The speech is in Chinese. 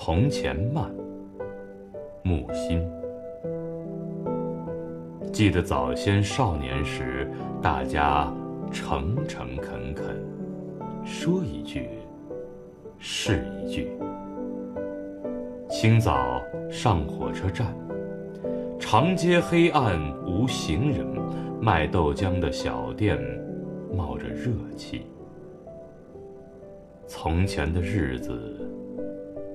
从前慢，木心。记得早先少年时，大家诚诚恳恳，说一句是一句。清早上火车站，长街黑暗无行人，卖豆浆的小店冒着热气。从前的日子